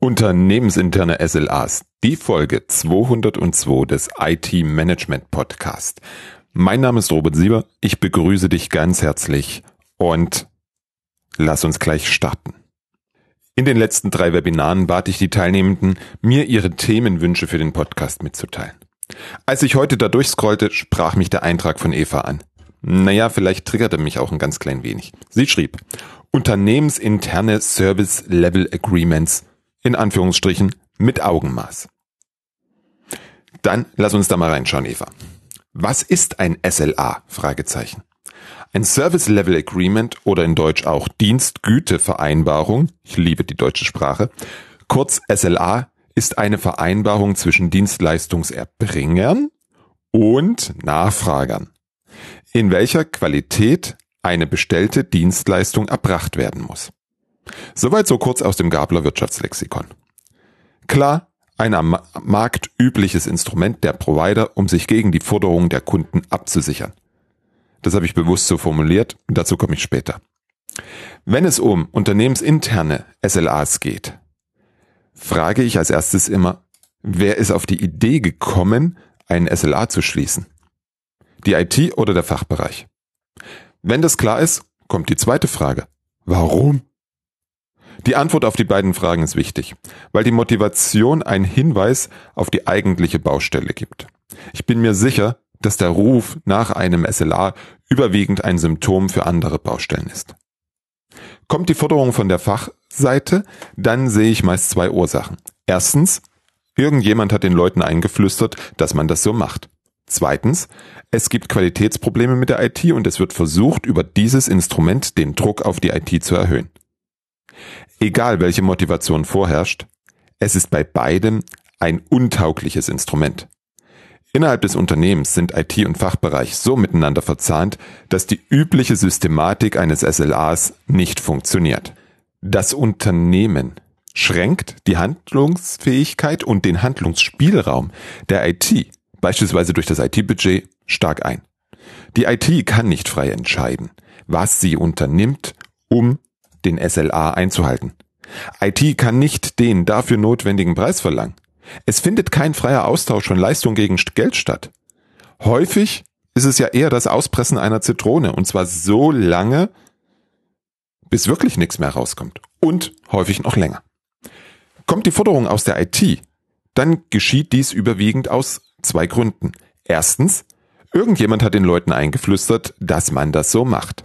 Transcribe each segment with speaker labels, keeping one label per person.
Speaker 1: Unternehmensinterne SLAs, die Folge 202 des IT Management Podcast. Mein Name ist Robert Sieber, ich begrüße dich ganz herzlich und lass uns gleich starten. In den letzten drei Webinaren bat ich die Teilnehmenden, mir ihre Themenwünsche für den Podcast mitzuteilen. Als ich heute da durchscrollte, sprach mich der Eintrag von Eva an. Naja, vielleicht triggerte mich auch ein ganz klein wenig. Sie schrieb, Unternehmensinterne Service Level Agreements in Anführungsstrichen mit Augenmaß. Dann lass uns da mal reinschauen, Eva. Was ist ein SLA? Fragezeichen. Ein Service Level Agreement oder in Deutsch auch Dienstgütevereinbarung, ich liebe die deutsche Sprache, kurz SLA ist eine Vereinbarung zwischen Dienstleistungserbringern und Nachfragern, in welcher Qualität eine bestellte Dienstleistung erbracht werden muss. Soweit so kurz aus dem Gabler Wirtschaftslexikon. Klar, ein am Markt übliches Instrument der Provider, um sich gegen die Forderungen der Kunden abzusichern. Das habe ich bewusst so formuliert, dazu komme ich später. Wenn es um unternehmensinterne SLAs geht, frage ich als erstes immer, wer ist auf die Idee gekommen, einen SLA zu schließen? Die IT oder der Fachbereich? Wenn das klar ist, kommt die zweite Frage. Warum? Die Antwort auf die beiden Fragen ist wichtig, weil die Motivation einen Hinweis auf die eigentliche Baustelle gibt. Ich bin mir sicher, dass der Ruf nach einem SLA überwiegend ein Symptom für andere Baustellen ist. Kommt die Forderung von der Fachseite, dann sehe ich meist zwei Ursachen. Erstens, irgendjemand hat den Leuten eingeflüstert, dass man das so macht. Zweitens, es gibt Qualitätsprobleme mit der IT und es wird versucht, über dieses Instrument den Druck auf die IT zu erhöhen. Egal welche Motivation vorherrscht, es ist bei beiden ein untaugliches Instrument. Innerhalb des Unternehmens sind IT und Fachbereich so miteinander verzahnt, dass die übliche Systematik eines SLAs nicht funktioniert. Das Unternehmen schränkt die Handlungsfähigkeit und den Handlungsspielraum der IT, beispielsweise durch das IT-Budget, stark ein. Die IT kann nicht frei entscheiden, was sie unternimmt, um den SLA einzuhalten. IT kann nicht den dafür notwendigen Preis verlangen. Es findet kein freier Austausch von Leistung gegen Geld statt. Häufig ist es ja eher das Auspressen einer Zitrone und zwar so lange, bis wirklich nichts mehr rauskommt und häufig noch länger. Kommt die Forderung aus der IT, dann geschieht dies überwiegend aus zwei Gründen. Erstens, irgendjemand hat den Leuten eingeflüstert, dass man das so macht.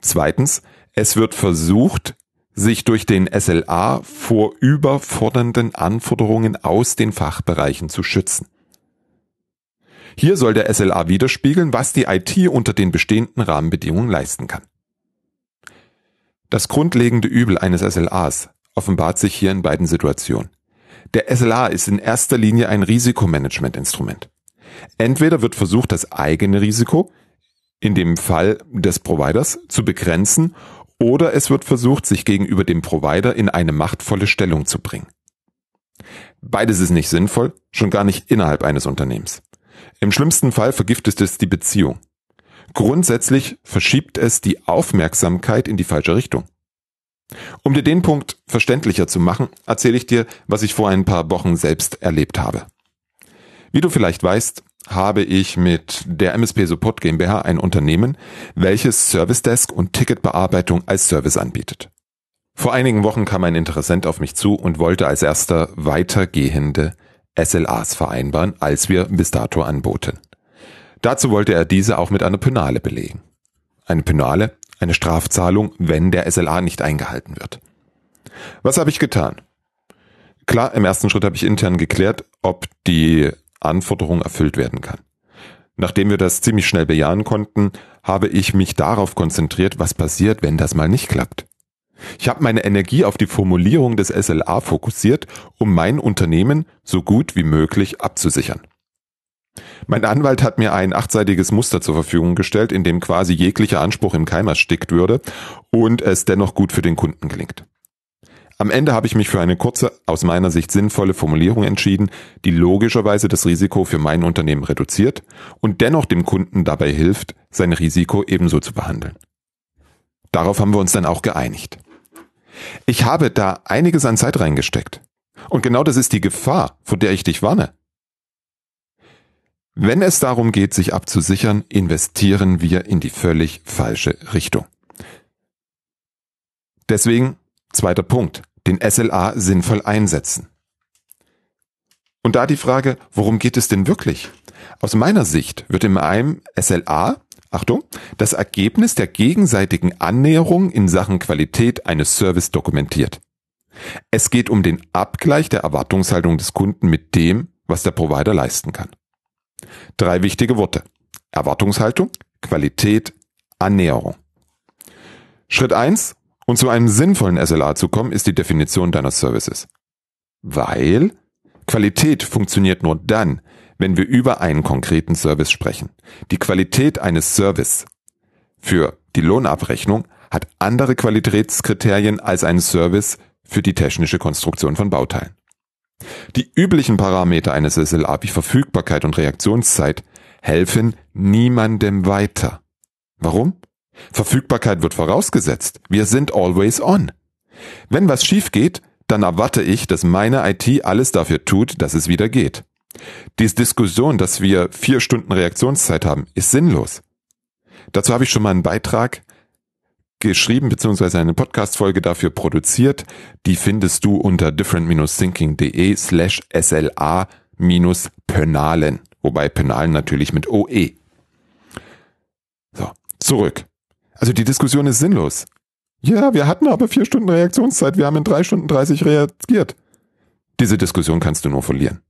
Speaker 1: Zweitens, es wird versucht, sich durch den SLA vor überfordernden Anforderungen aus den Fachbereichen zu schützen. Hier soll der SLA widerspiegeln, was die IT unter den bestehenden Rahmenbedingungen leisten kann. Das grundlegende Übel eines SLAs offenbart sich hier in beiden Situationen. Der SLA ist in erster Linie ein Risikomanagementinstrument. Entweder wird versucht, das eigene Risiko, in dem Fall des Providers, zu begrenzen oder es wird versucht, sich gegenüber dem Provider in eine machtvolle Stellung zu bringen. Beides ist nicht sinnvoll, schon gar nicht innerhalb eines Unternehmens. Im schlimmsten Fall vergiftet es die Beziehung. Grundsätzlich verschiebt es die Aufmerksamkeit in die falsche Richtung. Um dir den Punkt verständlicher zu machen, erzähle ich dir, was ich vor ein paar Wochen selbst erlebt habe. Wie du vielleicht weißt, habe ich mit der MSP Support GmbH ein Unternehmen, welches Service Desk und Ticketbearbeitung als Service anbietet. Vor einigen Wochen kam ein Interessent auf mich zu und wollte als erster weitergehende SLAs vereinbaren, als wir bis dato anboten. Dazu wollte er diese auch mit einer Penale belegen. Eine Penale, eine Strafzahlung, wenn der SLA nicht eingehalten wird. Was habe ich getan? Klar, im ersten Schritt habe ich intern geklärt, ob die Anforderung erfüllt werden kann. Nachdem wir das ziemlich schnell bejahen konnten, habe ich mich darauf konzentriert, was passiert, wenn das mal nicht klappt. Ich habe meine Energie auf die Formulierung des SLA fokussiert, um mein Unternehmen so gut wie möglich abzusichern. Mein Anwalt hat mir ein achtseitiges Muster zur Verfügung gestellt, in dem quasi jeglicher Anspruch im Keim erstickt würde und es dennoch gut für den Kunden gelingt. Am Ende habe ich mich für eine kurze, aus meiner Sicht sinnvolle Formulierung entschieden, die logischerweise das Risiko für mein Unternehmen reduziert und dennoch dem Kunden dabei hilft, sein Risiko ebenso zu behandeln. Darauf haben wir uns dann auch geeinigt. Ich habe da einiges an Zeit reingesteckt. Und genau das ist die Gefahr, vor der ich dich warne. Wenn es darum geht, sich abzusichern, investieren wir in die völlig falsche Richtung. Deswegen, zweiter Punkt, den SLA sinnvoll einsetzen. Und da die Frage, worum geht es denn wirklich? Aus meiner Sicht wird in einem SLA, Achtung, das Ergebnis der gegenseitigen Annäherung in Sachen Qualität eines Service dokumentiert. Es geht um den Abgleich der Erwartungshaltung des Kunden mit dem, was der Provider leisten kann. Drei wichtige Worte. Erwartungshaltung, Qualität, Annäherung. Schritt eins, und zu einem sinnvollen SLA zu kommen, ist die Definition deiner Services. Weil Qualität funktioniert nur dann, wenn wir über einen konkreten Service sprechen. Die Qualität eines Service für die Lohnabrechnung hat andere Qualitätskriterien als ein Service für die technische Konstruktion von Bauteilen. Die üblichen Parameter eines SLA wie Verfügbarkeit und Reaktionszeit helfen niemandem weiter. Warum? Verfügbarkeit wird vorausgesetzt. Wir sind always on. Wenn was schief geht, dann erwarte ich, dass meine IT alles dafür tut, dass es wieder geht. Diese Diskussion, dass wir vier Stunden Reaktionszeit haben, ist sinnlos. Dazu habe ich schon mal einen Beitrag geschrieben, beziehungsweise eine Podcast-Folge dafür produziert. Die findest du unter different-thinking.de slash SLA-Penalen. Wobei Penalen natürlich mit OE. So, zurück. Also die Diskussion ist sinnlos. Ja, wir hatten aber vier Stunden Reaktionszeit, wir haben in drei Stunden 30 reagiert. Diese Diskussion kannst du nur verlieren.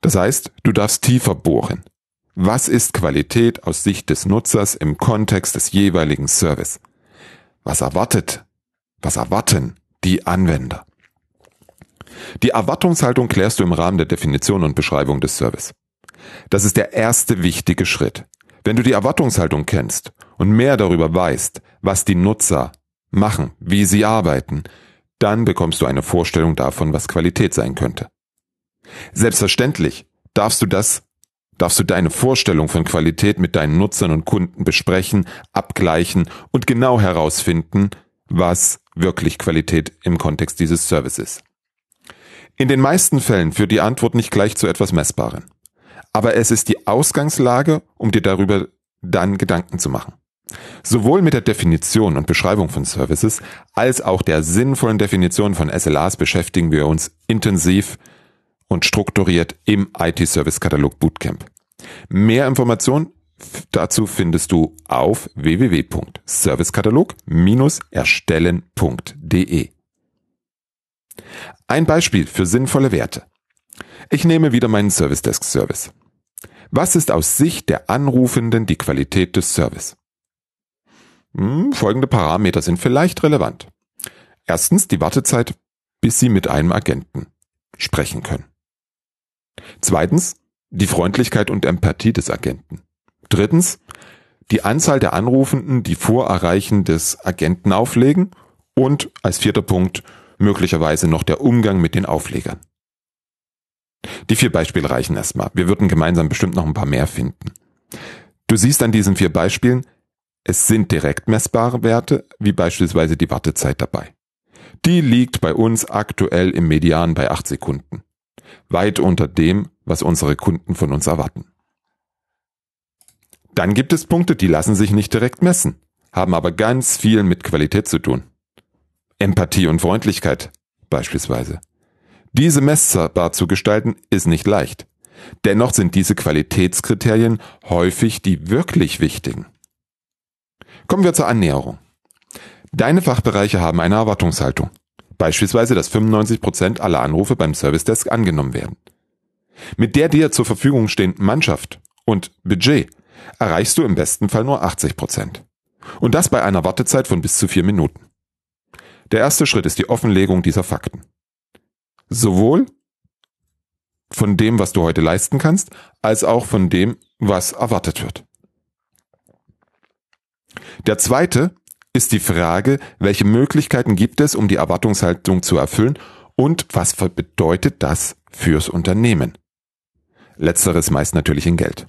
Speaker 1: Das heißt, du darfst tiefer bohren. Was ist Qualität aus Sicht des Nutzers im Kontext des jeweiligen Service? Was erwartet, was erwarten die Anwender? Die Erwartungshaltung klärst du im Rahmen der Definition und Beschreibung des Service. Das ist der erste wichtige Schritt. Wenn du die Erwartungshaltung kennst und mehr darüber weißt, was die Nutzer machen, wie sie arbeiten, dann bekommst du eine Vorstellung davon, was Qualität sein könnte. Selbstverständlich darfst du das, darfst du deine Vorstellung von Qualität mit deinen Nutzern und Kunden besprechen, abgleichen und genau herausfinden, was wirklich Qualität im Kontext dieses Services ist. In den meisten Fällen führt die Antwort nicht gleich zu etwas Messbarem. Aber es ist die Ausgangslage, um dir darüber dann Gedanken zu machen. Sowohl mit der Definition und Beschreibung von Services als auch der sinnvollen Definition von SLAs beschäftigen wir uns intensiv und strukturiert im IT-Service-Katalog Bootcamp. Mehr Informationen dazu findest du auf www.servicekatalog-erstellen.de. Ein Beispiel für sinnvolle Werte. Ich nehme wieder meinen Service Desk Service. Was ist aus Sicht der Anrufenden die Qualität des Service? Hm, folgende Parameter sind vielleicht relevant. Erstens die Wartezeit, bis Sie mit einem Agenten sprechen können. Zweitens die Freundlichkeit und Empathie des Agenten. Drittens die Anzahl der Anrufenden, die vor Erreichen des Agenten auflegen. Und als vierter Punkt möglicherweise noch der Umgang mit den Auflegern. Die vier Beispiele reichen erstmal. Wir würden gemeinsam bestimmt noch ein paar mehr finden. Du siehst an diesen vier Beispielen, es sind direkt messbare Werte, wie beispielsweise die Wartezeit dabei. Die liegt bei uns aktuell im Median bei acht Sekunden. Weit unter dem, was unsere Kunden von uns erwarten. Dann gibt es Punkte, die lassen sich nicht direkt messen, haben aber ganz viel mit Qualität zu tun. Empathie und Freundlichkeit beispielsweise. Diese messbar zu gestalten ist nicht leicht. Dennoch sind diese Qualitätskriterien häufig die wirklich wichtigen. Kommen wir zur Annäherung. Deine Fachbereiche haben eine Erwartungshaltung. Beispielsweise, dass 95 Prozent aller Anrufe beim Service Desk angenommen werden. Mit der dir zur Verfügung stehenden Mannschaft und Budget erreichst du im besten Fall nur 80%. Prozent. Und das bei einer Wartezeit von bis zu vier Minuten. Der erste Schritt ist die Offenlegung dieser Fakten. Sowohl von dem, was du heute leisten kannst, als auch von dem, was erwartet wird. Der zweite ist die Frage, welche Möglichkeiten gibt es, um die Erwartungshaltung zu erfüllen und was bedeutet das fürs Unternehmen? Letzteres meist natürlich in Geld.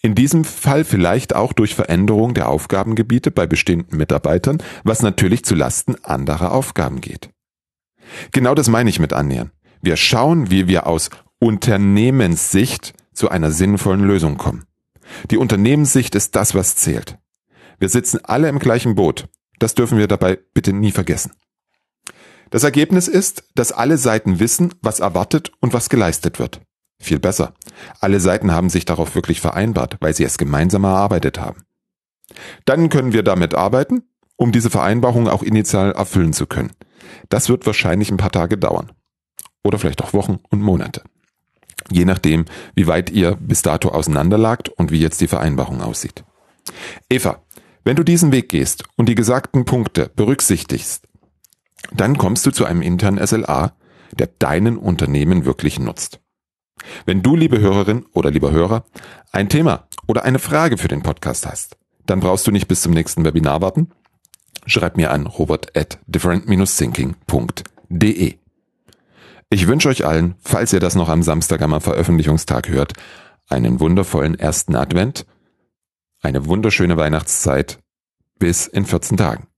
Speaker 1: In diesem Fall vielleicht auch durch Veränderung der Aufgabengebiete bei bestehenden Mitarbeitern, was natürlich zu Lasten anderer Aufgaben geht. Genau das meine ich mit annähern. Wir schauen, wie wir aus Unternehmenssicht zu einer sinnvollen Lösung kommen. Die Unternehmenssicht ist das, was zählt. Wir sitzen alle im gleichen Boot. Das dürfen wir dabei bitte nie vergessen. Das Ergebnis ist, dass alle Seiten wissen, was erwartet und was geleistet wird. Viel besser. Alle Seiten haben sich darauf wirklich vereinbart, weil sie es gemeinsam erarbeitet haben. Dann können wir damit arbeiten, um diese Vereinbarung auch initial erfüllen zu können. Das wird wahrscheinlich ein paar Tage dauern. Oder vielleicht auch Wochen und Monate. Je nachdem, wie weit ihr bis dato auseinanderlagt und wie jetzt die Vereinbarung aussieht. Eva, wenn du diesen Weg gehst und die gesagten Punkte berücksichtigst, dann kommst du zu einem internen SLA, der deinen Unternehmen wirklich nutzt. Wenn du, liebe Hörerin oder lieber Hörer, ein Thema oder eine Frage für den Podcast hast, dann brauchst du nicht bis zum nächsten Webinar warten. Schreib mir an robert at different-thinking.de. Ich wünsche euch allen, falls ihr das noch am Samstag am Veröffentlichungstag hört, einen wundervollen ersten Advent, eine wunderschöne Weihnachtszeit bis in 14 Tagen.